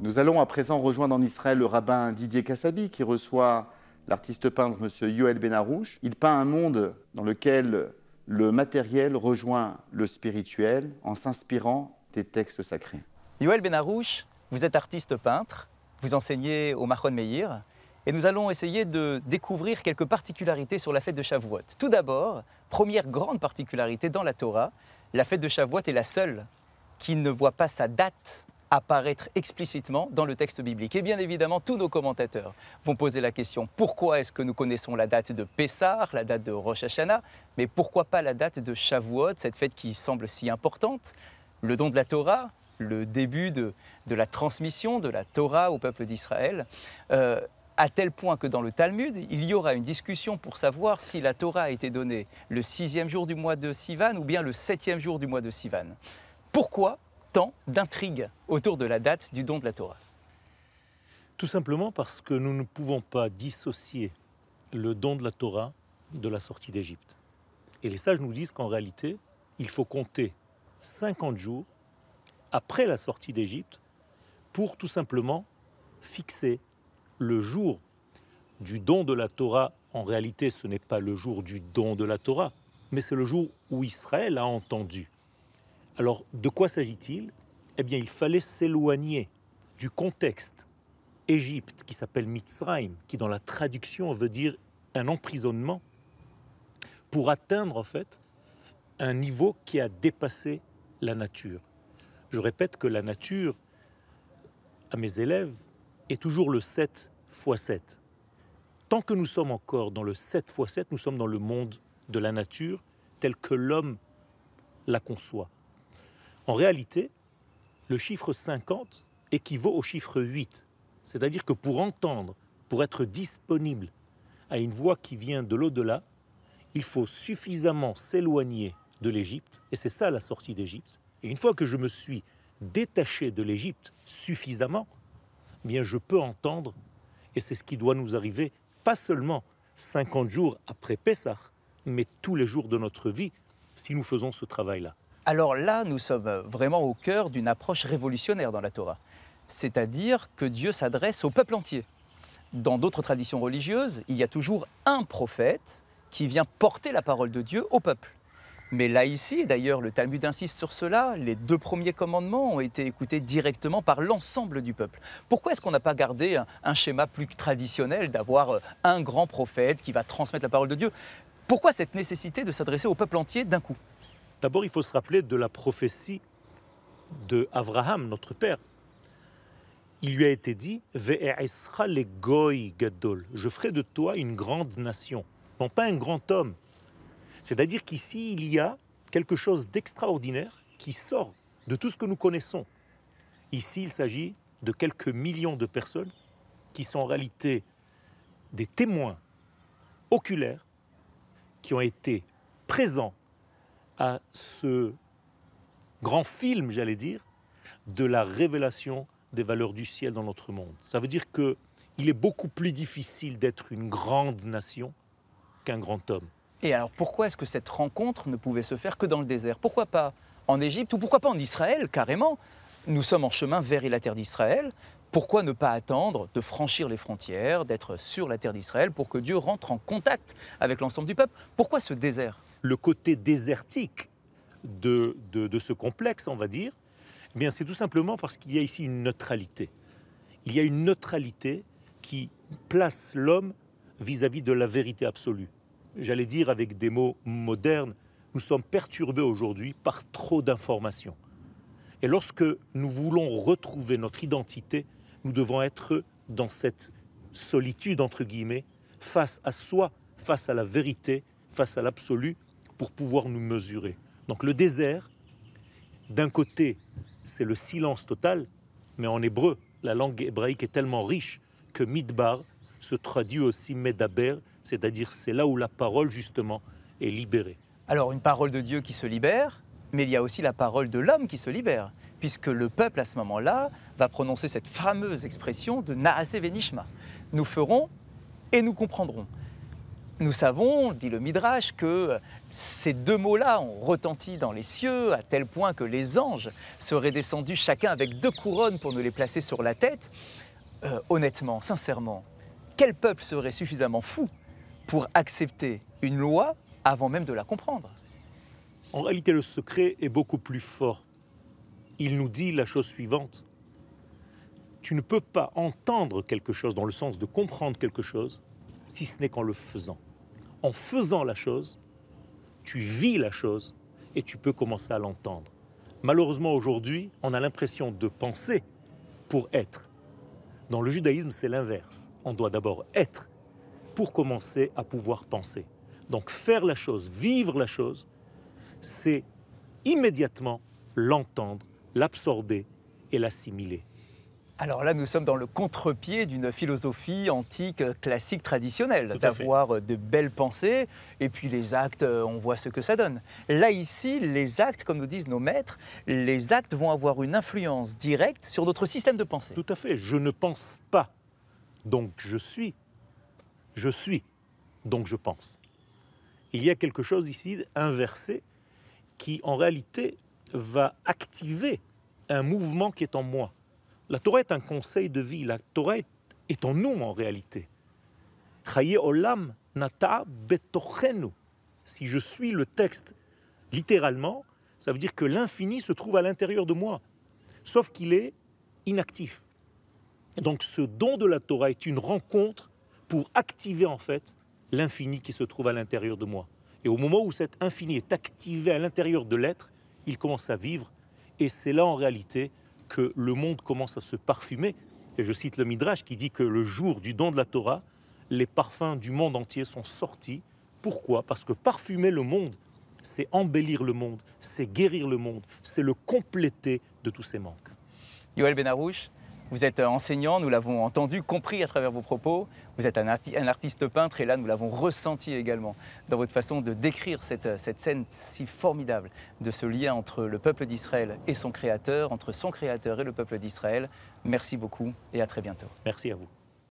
Nous allons à présent rejoindre en Israël le rabbin Didier Kassabi qui reçoit l'artiste peintre M. Yoel Benarouche. Il peint un monde dans lequel le matériel rejoint le spirituel en s'inspirant des textes sacrés. Yoel Benarouche, vous êtes artiste peintre, vous enseignez au Mahon Meir et nous allons essayer de découvrir quelques particularités sur la fête de Shavuot. Tout d'abord, première grande particularité dans la Torah, la fête de Shavuot est la seule qui ne voit pas sa date apparaître explicitement dans le texte biblique. Et bien évidemment, tous nos commentateurs vont poser la question pourquoi est-ce que nous connaissons la date de Pessah, la date de Rosh Hashanah, mais pourquoi pas la date de Shavuot, cette fête qui semble si importante Le don de la Torah, le début de, la transmission de la Torah au peuple d'Israël. Euh, à tel point que dans le Talmud, il y aura une discussion pour savoir si la Torah a été donnée le sixième jour du mois de Sivan ou bien le septième jour du mois de Sivan. Pourquoi tant d'intrigues autour de la date du don de la Torah Tout simplement parce que nous ne pouvons pas dissocier le don de la Torah de la sortie d'Égypte. Et les sages nous disent qu'en réalité, il faut compter 50 jours après la sortie d'Égypte pour tout simplement fixer le jour du don de la Torah. En réalité, ce n'est pas le jour du don de la Torah, mais c'est le jour où Israël a entendu alors, de quoi s'agit-il? Eh bien, il fallait s'éloigner du contexte Égypte qui s'appelle Mitzrayim, qui dans la traduction veut dire un emprisonnement, pour atteindre en fait un niveau qui a dépassé la nature. Je répète que la nature, à mes élèves, est toujours le 7 x 7. Tant que nous sommes encore dans le 7 x 7, nous sommes dans le monde de la nature tel que l'homme la conçoit. En réalité, le chiffre 50 équivaut au chiffre 8. C'est-à-dire que pour entendre, pour être disponible à une voix qui vient de l'au-delà, il faut suffisamment s'éloigner de l'Égypte, et c'est ça la sortie d'Égypte. Et une fois que je me suis détaché de l'Égypte suffisamment, eh bien je peux entendre, et c'est ce qui doit nous arriver, pas seulement 50 jours après Pessah, mais tous les jours de notre vie, si nous faisons ce travail-là. Alors là, nous sommes vraiment au cœur d'une approche révolutionnaire dans la Torah. C'est-à-dire que Dieu s'adresse au peuple entier. Dans d'autres traditions religieuses, il y a toujours un prophète qui vient porter la parole de Dieu au peuple. Mais là ici, d'ailleurs le Talmud insiste sur cela, les deux premiers commandements ont été écoutés directement par l'ensemble du peuple. Pourquoi est-ce qu'on n'a pas gardé un, schéma plus traditionnel d'avoir un grand prophète qui va transmettre la parole de Dieu? Pourquoi cette nécessité de s'adresser au peuple entier d'un coup? D'abord, il faut se rappeler de la prophétie de Abraham, notre père. Il lui a été dit Je ferai de toi une grande nation, non pas un grand homme. C'est-à-dire qu'ici, il y a quelque chose d'extraordinaire qui sort de tout ce que nous connaissons. Ici, il s'agit de quelques millions de personnes qui sont en réalité des témoins oculaires qui ont été présents à ce grand film, j'allais dire, de la révélation des valeurs du ciel dans notre monde. Ça veut dire que il est beaucoup plus difficile d'être une grande nation qu'un grand homme. Et alors pourquoi est-ce que cette rencontre ne pouvait se faire que dans le désert? Pourquoi pas en Égypte ou pourquoi pas en Israël carrément? Nous sommes en chemin vers la terre d'Israël. Pourquoi ne pas attendre de franchir les frontières, d'être sur la terre d'Israël pour que Dieu rentre en contact avec l'ensemble du peuple? Pourquoi ce désert? Le côté désertique de, de, ce complexe, on va dire, eh bien c'est tout simplement parce qu'il y a ici une neutralité. Il y a une neutralité qui place l'homme vis-à-vis de la vérité absolue. J'allais dire avec des mots modernes, nous sommes perturbés aujourd'hui par trop d'informations. Et lorsque nous voulons retrouver notre identité, nous devons être dans cette solitude, entre guillemets, face à soi, face à la vérité, face à l'absolu, pour pouvoir nous mesurer. Donc le désert, d'un côté, c'est le silence total, mais en hébreu, la langue hébraïque est tellement riche que midbar se traduit aussi medaber, c'est-à-dire c'est là où la parole justement est libérée. Alors une parole de Dieu qui se libère, mais il y a aussi la parole de l'homme qui se libère, puisque le peuple à ce moment-là va prononcer cette fameuse expression de Naase Venishma. Nous ferons et nous comprendrons. Nous savons, dit le Midrash, que ces deux mots-là ont retenti dans les cieux à tel point que les anges seraient descendus chacun avec deux couronnes pour nous les placer sur la tête. Euh, honnêtement, sincèrement, quel peuple serait suffisamment fou pour accepter une loi avant même de la comprendre? En réalité, le secret est beaucoup plus fort. Il nous dit la chose suivante. Tu ne peux pas entendre quelque chose dans le sens de comprendre quelque chose si ce n'est qu'en le faisant en faisant la chose, tu vis la chose et tu peux commencer à l'entendre. Malheureusement, aujourd'hui, on a l'impression de penser pour être. Dans le judaïsme, c'est l'inverse. On doit d'abord être pour commencer à pouvoir penser. Donc faire la chose, vivre la chose, c'est immédiatement l'entendre, l'absorber et l'assimiler. Alors là, nous sommes dans le contre-pied d'une philosophie antique, classique, traditionnelle, d'avoir de belles pensées, et puis les actes, euh, on voit ce que ça donne. Là, ici, les actes, comme nous disent nos maîtres, les actes vont avoir une influence directe sur notre système de pensée. Tout à fait. Je ne pense pas, donc je suis. Je suis, donc je pense. Il y a quelque chose ici inversé qui, en réalité, va activer un mouvement qui est en moi. La Torah est un conseil de vie. La Torah est, en nous en réalité. olam nata Si je suis le texte littéralement, ça veut dire que l'infini se trouve à l'intérieur de moi, sauf qu'il est inactif. donc ce don de la Torah est une rencontre pour activer en fait l'infini qui se trouve à l'intérieur de moi. Et au moment où cet infini est activé à l'intérieur de l'être, il commence à vivre. Et c'est là en réalité que le monde commence à se parfumer. Et je cite le Midrash qui dit que le jour du don de la Torah, les parfums du monde entier sont sortis. Pourquoi? Parce que parfumer le monde, c'est embellir le monde, c'est guérir le monde, c'est le compléter de tous ses manques. Yoel Benarouche, vous êtes enseignant, nous l'avons entendu, compris à travers vos propos. Vous êtes un, artiste peintre et là, nous l'avons ressenti également dans votre façon de décrire cette, cette scène si formidable de ce lien entre le peuple d'Israël et son créateur, entre son créateur et le peuple d'Israël. Merci beaucoup et à très bientôt. Merci à vous.